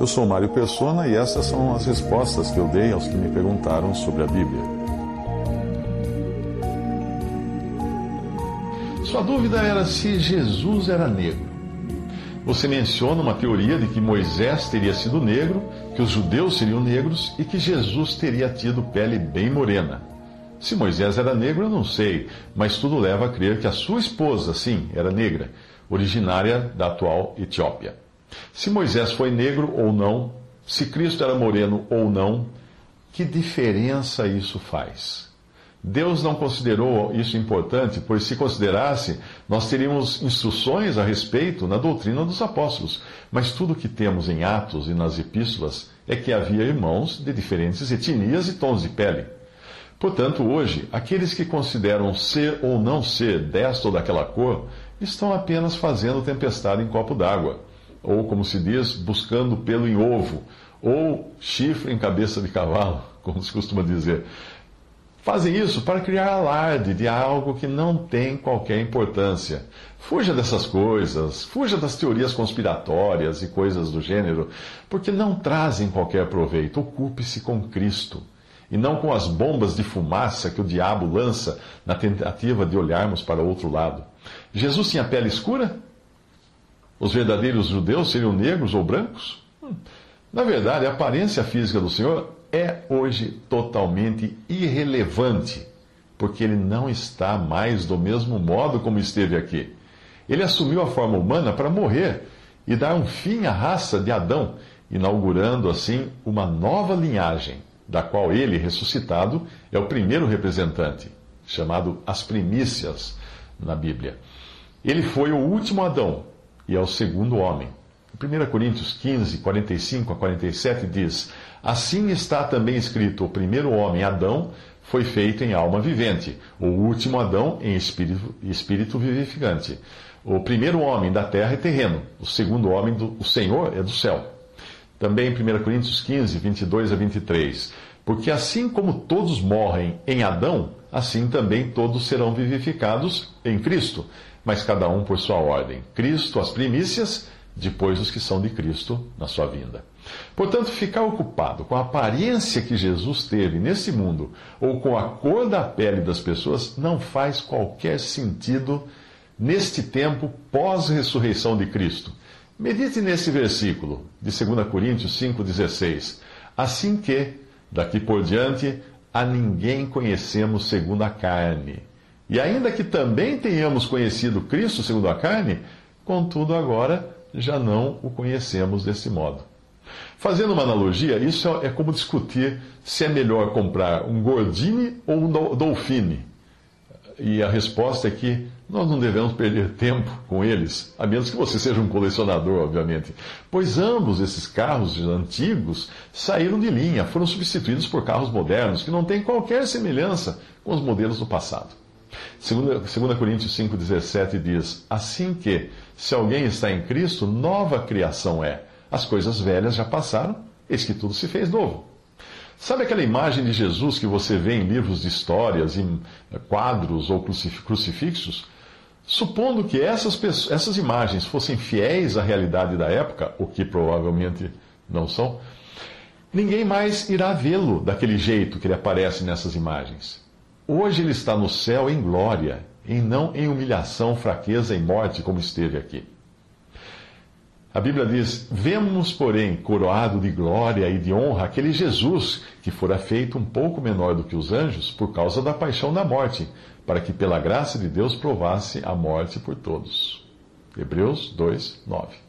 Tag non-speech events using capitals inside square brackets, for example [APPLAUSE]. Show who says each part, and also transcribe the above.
Speaker 1: Eu sou Mário Persona e essas são as respostas que eu dei aos que me perguntaram sobre a Bíblia.
Speaker 2: Sua dúvida era se Jesus era negro. Você menciona uma teoria de que Moisés teria sido negro, que os judeus seriam negros e que Jesus teria tido pele bem morena. Se Moisés era negro, eu não sei, mas tudo leva a crer que a sua esposa, sim, era negra, originária da atual Etiópia. Se Moisés foi negro ou não, se Cristo era moreno ou não, que diferença isso faz? Deus não considerou isso importante, pois se considerasse, nós teríamos instruções a respeito na doutrina dos apóstolos. Mas tudo o que temos em Atos e nas epístolas é que havia irmãos de diferentes etnias e tons de pele. Portanto, hoje, aqueles que consideram ser ou não ser desta ou daquela cor estão apenas fazendo tempestade em copo d'água, ou, como se diz, buscando pelo em ovo, ou chifre em cabeça de cavalo, [LAUGHS] como se costuma dizer. Fazem isso para criar alarde de algo que não tem qualquer importância. Fuja dessas coisas, fuja das teorias conspiratórias e coisas do gênero, porque não trazem qualquer proveito. Ocupe-se com Cristo e não com as bombas de fumaça que o diabo lança na tentativa de olharmos para o outro lado. Jesus tinha pele escura? Os verdadeiros judeus seriam negros ou brancos? Hum. Na verdade, a aparência física do Senhor é hoje totalmente irrelevante, porque ele não está mais do mesmo modo como esteve aqui. Ele assumiu a forma humana para morrer e dar um fim à raça de Adão, inaugurando assim uma nova linhagem da qual ele, ressuscitado, é o primeiro representante, chamado as primícias na Bíblia. Ele foi o último Adão e é o segundo homem. 1 Coríntios 15, 45 a 47 diz: Assim está também escrito: o primeiro homem, Adão, foi feito em alma vivente, o último Adão em espírito, espírito vivificante. O primeiro homem da terra é terreno, o segundo homem, do, o Senhor, é do céu. Também 1 Coríntios 15, 22 a 23. Porque assim como todos morrem em Adão, assim também todos serão vivificados em Cristo, mas cada um por sua ordem. Cristo, as primícias, depois os que são de Cristo na sua vinda. Portanto, ficar ocupado com a aparência que Jesus teve nesse mundo ou com a cor da pele das pessoas não faz qualquer sentido neste tempo pós-ressurreição de Cristo. Medite nesse versículo de 2 Coríntios 5,16. Assim que, daqui por diante, a ninguém conhecemos segundo a carne. E ainda que também tenhamos conhecido Cristo segundo a carne, contudo agora já não o conhecemos desse modo. Fazendo uma analogia, isso é como discutir se é melhor comprar um Gordini ou um Dolfini. E a resposta é que nós não devemos perder tempo com eles, a menos que você seja um colecionador, obviamente. Pois ambos esses carros antigos saíram de linha, foram substituídos por carros modernos, que não têm qualquer semelhança com os modelos do passado. 2 Coríntios 5,17 diz: Assim que, se alguém está em Cristo, nova criação é. As coisas velhas já passaram, eis que tudo se fez novo. Sabe aquela imagem de Jesus que você vê em livros de histórias, em quadros ou crucifixos? Supondo que essas, essas imagens fossem fiéis à realidade da época, o que provavelmente não são, ninguém mais irá vê-lo daquele jeito que ele aparece nessas imagens. Hoje ele está no céu em glória, e não em humilhação, fraqueza e morte, como esteve aqui. A Bíblia diz: Vemos, porém, coroado de glória e de honra aquele Jesus que fora feito um pouco menor do que os anjos por causa da paixão da morte para que pela graça de Deus provasse a morte por todos. Hebreus 2, 9.